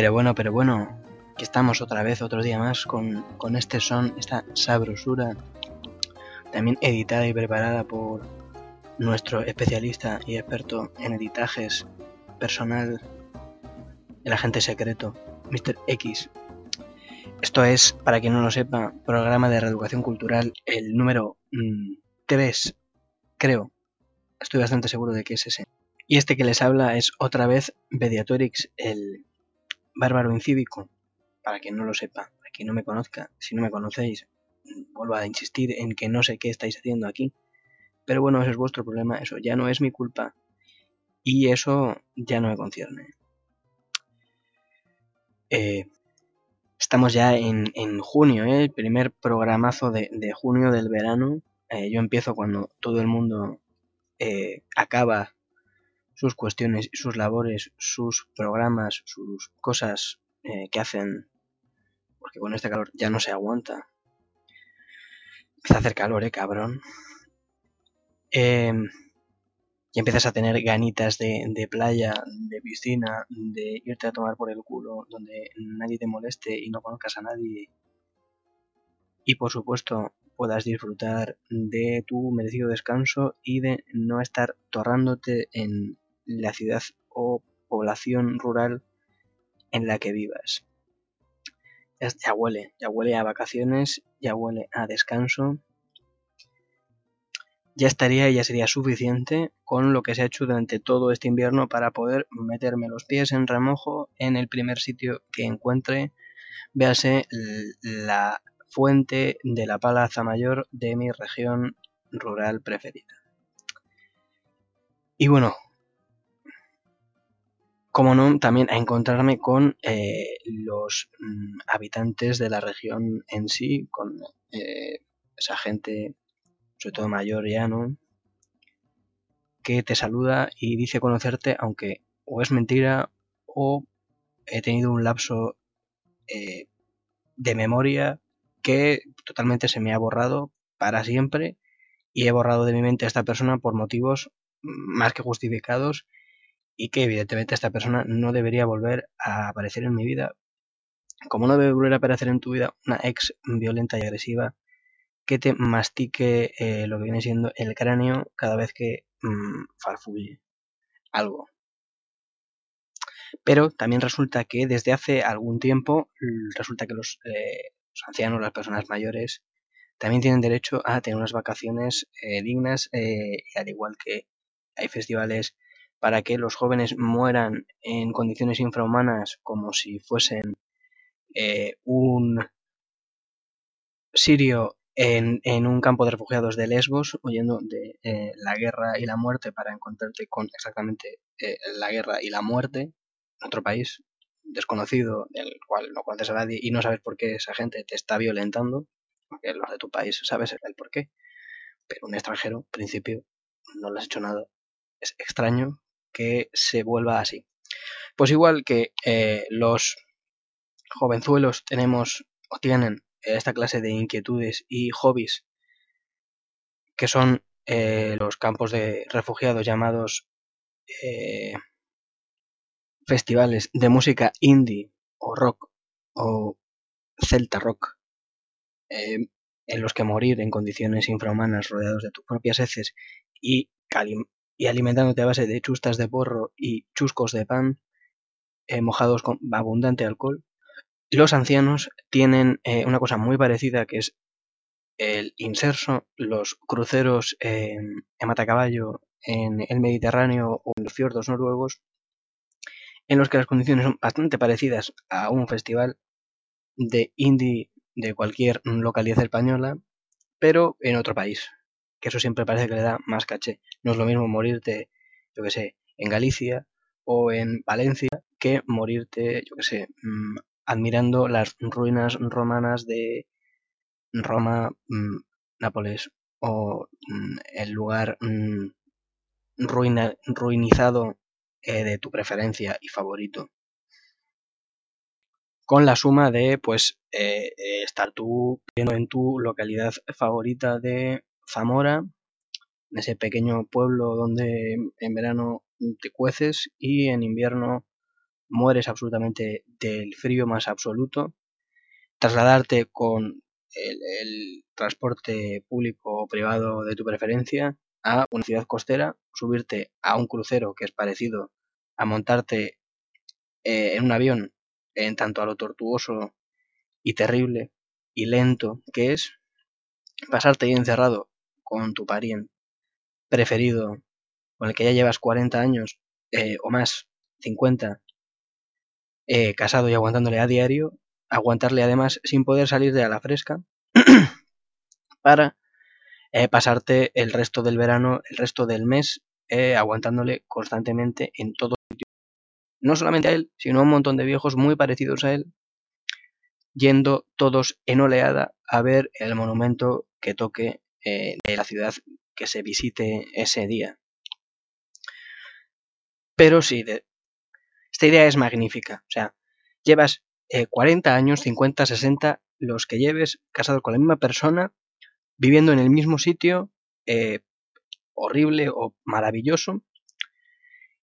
Pero bueno, pero bueno, que estamos otra vez, otro día más, con, con este son, esta sabrosura, también editada y preparada por nuestro especialista y experto en editajes personal, el agente secreto, Mr. X. Esto es, para quien no lo sepa, programa de reeducación cultural, el número 3, mm, creo. Estoy bastante seguro de que es ese. Y este que les habla es otra vez Mediatorix, el bárbaro incívico, para quien no lo sepa, para quien no me conozca, si no me conocéis, vuelvo a insistir en que no sé qué estáis haciendo aquí. Pero bueno, ese es vuestro problema, eso ya no es mi culpa y eso ya no me concierne. Eh, estamos ya en, junio, ¿eh? el primer programazo de, junio del verano. Eh, yo empiezo cuando todo el mundo acaba sus cuestiones, sus labores, sus programas, sus cosas que hacen, porque con este calor ya no se aguanta. Empieza a hacer calor, eh, cabrón. Eh, y empiezas a tener ganitas de, playa, de piscina, de irte a tomar por el culo, donde nadie te moleste y no conozcas a nadie. Y por supuesto puedas disfrutar de tu merecido descanso y de no estar torrándote en la ciudad o población rural en la que vivas. Ya huele, ya huele a vacaciones, ya huele a descanso ya estaría y ya sería suficiente con lo que se ha hecho durante todo este invierno para poder meterme los pies en remojo en el primer sitio que encuentre, véase la fuente de la Palaza Mayor de mi región rural preferida. Y bueno, como no, también a encontrarme con eh, los mm, habitantes de la región en sí, con eh, esa gente sobre todo mayor ya, ¿no? Que te saluda y dice conocerte, aunque o es mentira o he tenido un lapso eh, de memoria que totalmente se me ha borrado para siempre y he borrado de mi mente a esta persona por motivos más que justificados y que evidentemente esta persona no debería volver a aparecer en mi vida. Como no debe volver a aparecer en tu vida una ex violenta y agresiva que te mastique eh, lo que viene siendo el cráneo cada vez que mmm, algo. Pero también resulta que desde hace algún tiempo, resulta que los, eh, ancianos, las personas mayores, también tienen derecho a tener unas vacaciones eh, dignas, al igual que hay festivales para que los jóvenes mueran en condiciones infrahumanas como si fuesen un sirio en, un campo de refugiados de Lesbos, huyendo de eh, la guerra y la muerte para encontrarte con exactamente eh, la guerra y la muerte en otro país desconocido, del cual no conoces a nadie y no sabes por qué esa gente te está violentando, porque los de tu país sabes el por qué, pero un extranjero, en principio, no le has hecho nada. Es extraño que se vuelva así. Pues igual que eh, los jovenzuelos tenemos o tienen esta clase de inquietudes y hobbies que son eh, los campos de refugiados llamados eh, festivales de música indie o rock o celta rock eh, en los que morir en condiciones infrahumanas rodeados de tus propias heces y, y alimentándote a base de chustas de porro y chuscos de pan mojados con abundante alcohol los ancianos tienen eh, una cosa muy parecida que es el inserso, los cruceros en matacaballo en el Mediterráneo o en los fiordos noruegos, en los que las condiciones son bastante parecidas a un festival de indie de cualquier localidad española, pero en otro país, que eso siempre parece que le da más caché. No es lo mismo morirte, yo que sé, en Galicia o en Valencia que morirte, yo que sé, mm, admirando las ruinas romanas de Roma, mm, Nápoles o mm, el lugar mm, ruinizado eh, de tu preferencia y favorito. Con la suma de, pues, eh, eh, estar tú viendo en tu localidad favorita de Zamora, en ese pequeño pueblo donde en verano te cueces y en invierno mueres absolutamente del frío más absoluto, trasladarte con el, transporte público o privado de tu preferencia a una ciudad costera, subirte a un crucero que es parecido a montarte eh, en un avión en tanto a lo tortuoso y terrible y lento que es, pasarte ahí encerrado con tu pariente preferido, con el que ya llevas 40 años eh, o más, 50, eh, casado y aguantándole a diario, aguantarle además sin poder salir de a la fresca, para eh, pasarte el resto del verano, el resto del mes, aguantándole constantemente en todo sitio. No solamente a él, sino a un montón de viejos muy parecidos a él, yendo todos en oleada a ver el monumento que toque de la ciudad que se visite ese día. Pero sí, esta idea es magnífica. O sea, llevas 40 eh, años, 50, 60, los que lleves casado con la misma persona, viviendo en el mismo sitio, eh, horrible o maravilloso,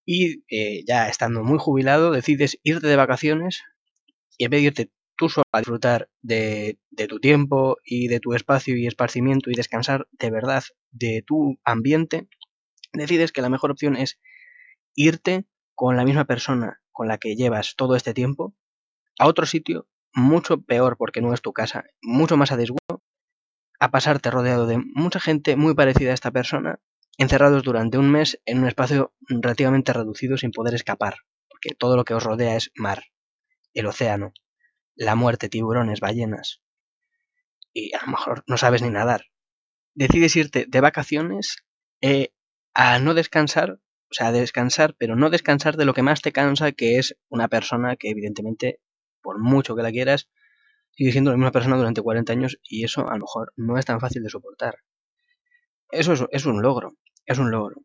y eh, ya estando muy jubilado, decides irte de vacaciones y en vez de irte tú solo a disfrutar de, tu tiempo y de tu espacio y esparcimiento y descansar de verdad de tu ambiente, decides que la mejor opción es irte con la misma persona con la que llevas todo este tiempo a otro sitio mucho peor porque no es tu casa, mucho más a disgusto, a pasarte rodeado de mucha gente muy parecida a esta persona, encerrados durante un mes en un espacio relativamente reducido sin poder escapar, porque todo lo que os rodea es mar, el océano, la muerte, tiburones, ballenas, y a lo mejor no sabes ni nadar. Decides irte de vacaciones eh, a no descansar o sea, descansar, pero no descansar de lo que más te cansa, que es una persona que evidentemente, por mucho que la quieras, sigue siendo la misma persona durante 40 años y eso a lo mejor no es tan fácil de soportar. Eso es, un logro, es un logro.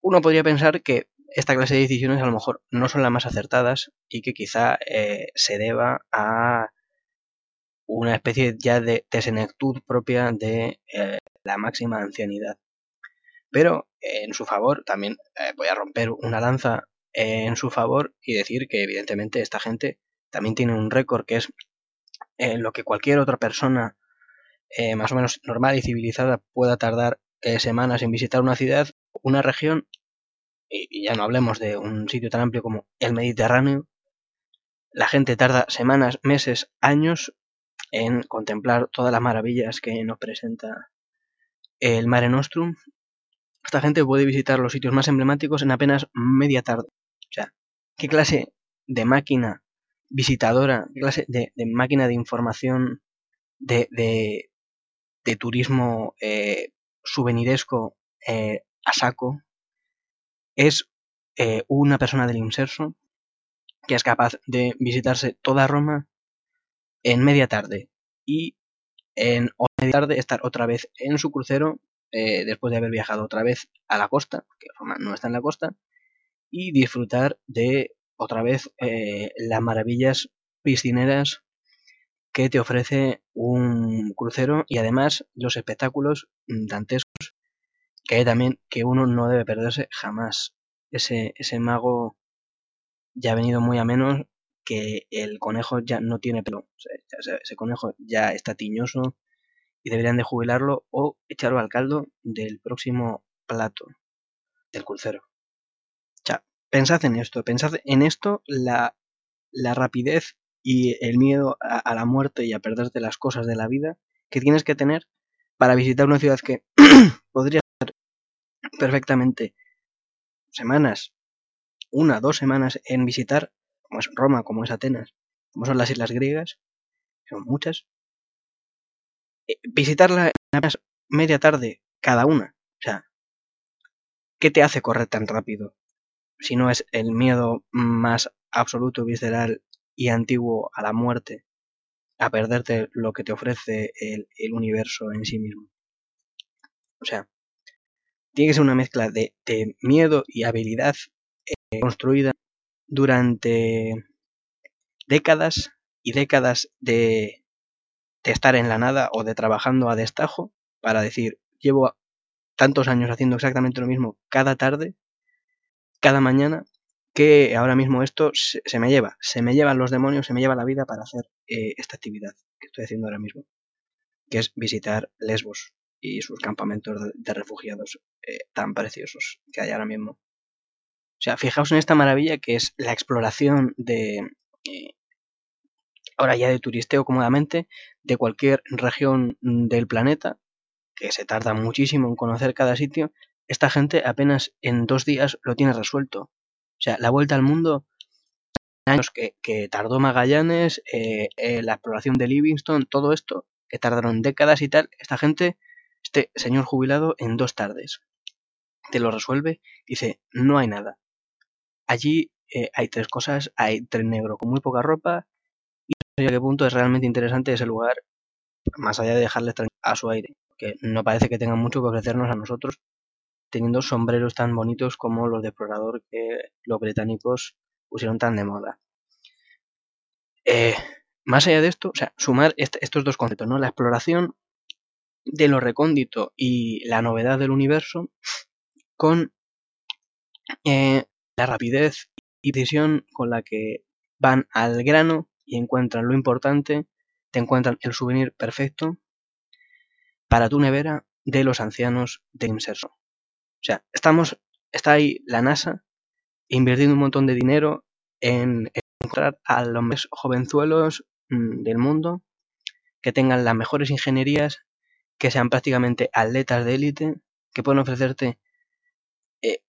Uno podría pensar que esta clase de decisiones a lo mejor no son las más acertadas y que quizá eh, se deba a una especie ya de, senectud propia de eh, la máxima ancianidad. Pero en su favor, también eh, voy a romper una lanza en su favor y decir que evidentemente esta gente también tiene un récord que es lo que cualquier otra persona eh, más o menos normal y civilizada pueda tardar eh, semanas en visitar una ciudad, una región, y, ya no hablemos de un sitio tan amplio como el Mediterráneo, la gente tarda semanas, meses, años en contemplar todas las maravillas que nos presenta el Mare Nostrum esta gente puede visitar los sitios más emblemáticos en apenas media tarde. O sea, ¿qué clase de máquina visitadora, qué clase de, máquina de información, de, de, turismo eh, subeniresco eh, a saco es eh, una persona del inserso que es capaz de visitarse toda Roma en media tarde y en media tarde estar otra vez en su crucero eh, después de haber viajado otra vez a la costa, que Roma no está en la costa, y disfrutar de otra vez eh, las maravillas piscineras que te ofrece un crucero y además los espectáculos dantescos que hay también que uno no debe perderse jamás. Ese, ese mago ya ha venido muy a menos que el conejo ya no tiene pelo. ese conejo ya está tiñoso, y deberían de jubilarlo o echarlo al caldo del próximo plato del crucero. O sea, pensad en esto, pensad en esto, la, la rapidez y el miedo a, la muerte y a perderte las cosas de la vida que tienes que tener para visitar una ciudad que podría perfectamente semanas, una, dos semanas en visitar, como es Roma, como es Atenas, como son las islas griegas, son muchas, eh, visitarla en media tarde cada una. O sea, ¿qué te hace correr tan rápido? Si no es el miedo más absoluto, visceral y antiguo a la muerte, a perderte lo que te ofrece el, universo en sí mismo. O sea, tiene que ser una mezcla de, miedo y habilidad eh, construida durante décadas y décadas de, estar en la nada o de trabajando a destajo para decir, llevo tantos años haciendo exactamente lo mismo cada tarde, cada mañana, que ahora mismo esto se, me lleva, se me llevan los demonios, se me lleva la vida para hacer eh, esta actividad que estoy haciendo ahora mismo, que es visitar Lesbos y sus campamentos de, refugiados eh, tan preciosos que hay ahora mismo. O sea, fijaos en esta maravilla que es la exploración de, eh, ahora ya de turisteo cómodamente, de cualquier región del planeta, que se tarda muchísimo en conocer cada sitio, esta gente apenas en dos días lo tiene resuelto. O sea, la vuelta al mundo, años que, tardó Magallanes, eh, eh, la exploración de Livingston, todo esto, que tardaron décadas y tal, esta gente, este señor jubilado, en dos tardes, te lo resuelve, dice, no hay nada. Allí eh, hay tres cosas, hay tren negro con muy poca ropa, y no sé a qué punto es realmente interesante ese lugar, más allá de dejarles a su aire, que no parece que tengan mucho que ofrecernos a nosotros teniendo sombreros tan bonitos como los de explorador que los británicos pusieron tan de moda. Eh, más allá de esto, o sea, sumar estos dos conceptos, ¿no? La exploración de lo recóndito y la novedad del universo con eh, la rapidez y decisión con la que van al grano y encuentran lo importante, te encuentran el souvenir perfecto para tu nevera de los ancianos de Inserso. O sea, estamos, está ahí la NASA invirtiendo un montón de dinero en encontrar a los más jovenzuelos mm, del mundo que tengan las mejores ingenierías, que sean prácticamente atletas de élite, que puedan ofrecerte eh,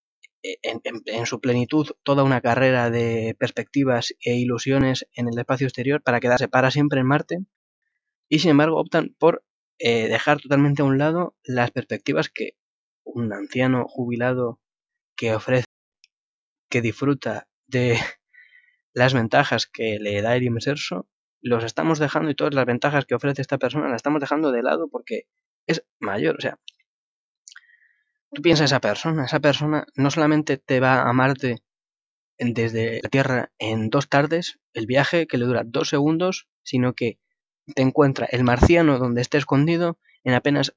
eh, en, su plenitud toda una carrera de perspectivas e ilusiones en el espacio exterior para quedarse para siempre en Marte y sin embargo optan por eh, dejar totalmente a un lado las perspectivas que un anciano jubilado que ofrece, que disfruta de las ventajas que le da el inserso, los estamos dejando y todas las ventajas que ofrece esta persona las estamos dejando de lado porque es mayor. O sea, tú piensas esa persona, esa persona no solamente te va a amarte desde la Tierra en dos tardes, el viaje que le dura dos segundos, sino que te encuentra el marciano donde esté escondido en apenas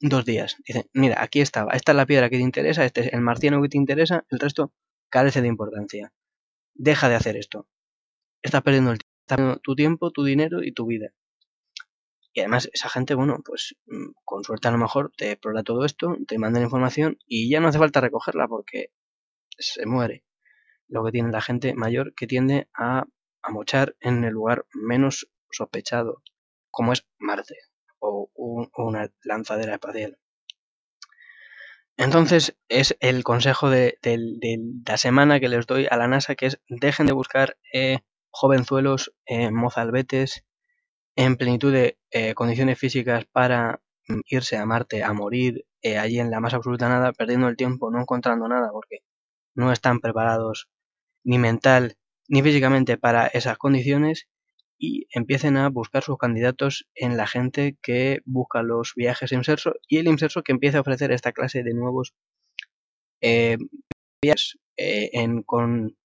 dos días. Dice, mira, aquí estaba, esta es la piedra que te interesa, este es el marciano que te interesa, el resto carece de importancia. Deja de hacer esto. Estás perdiendo el tiempo, tu tiempo, tu dinero y tu vida. Y además esa gente, bueno, pues mm, con suerte a lo mejor te explora todo esto, te manda la información y ya no hace falta recogerla porque se muere. Lo que tiene la gente mayor que tiende a, a mochar en el lugar menos sospechado, como es Marte o, una lanzadera espacial. Entonces es el consejo de, la semana que les doy a la NASA, que es dejen de buscar eh, jovenzuelos eh, mozalbetes en plenitud de eh, condiciones físicas para mm, irse a Marte a morir eh, allí en la más absoluta nada, perdiendo el tiempo, no encontrando nada, porque no están preparados ni mental ni físicamente para esas condiciones y empiecen a buscar sus candidatos en la gente que busca los viajes inserso y el inserso que empiece a ofrecer esta clase de nuevos eh, viajes eh, en, con,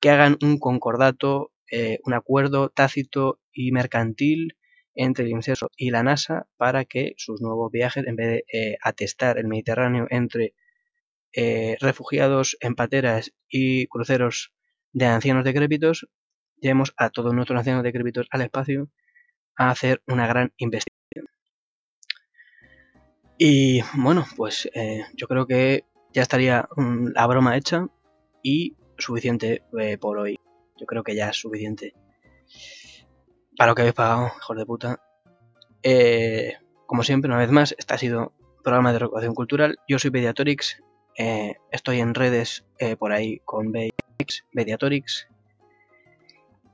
que hagan un concordato, eh, un acuerdo tácito y mercantil entre el inserso y la NASA para que sus nuevos viajes, en vez de atestar el Mediterráneo entre refugiados en pateras y cruceros de ancianos decrépitos, llevemos a todos nuestros ancianos decrépitos al espacio a hacer una gran investigación. Y bueno, pues eh, yo creo que ya estaría mm, la broma hecha y suficiente eh, por hoy. Yo creo que ya es suficiente. Para lo que habéis pagado, hijos de puta. Eh, como siempre, una vez más, este ha sido programa de recuperación cultural. Yo soy Pediatorix. estoy en redes por ahí con BX, Pediatorix.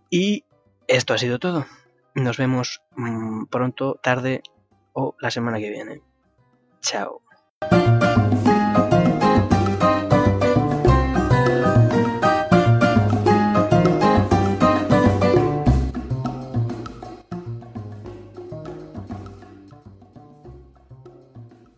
Y esto ha sido todo. Nos vemos mm, pronto, tarde o la semana que viene. Chao.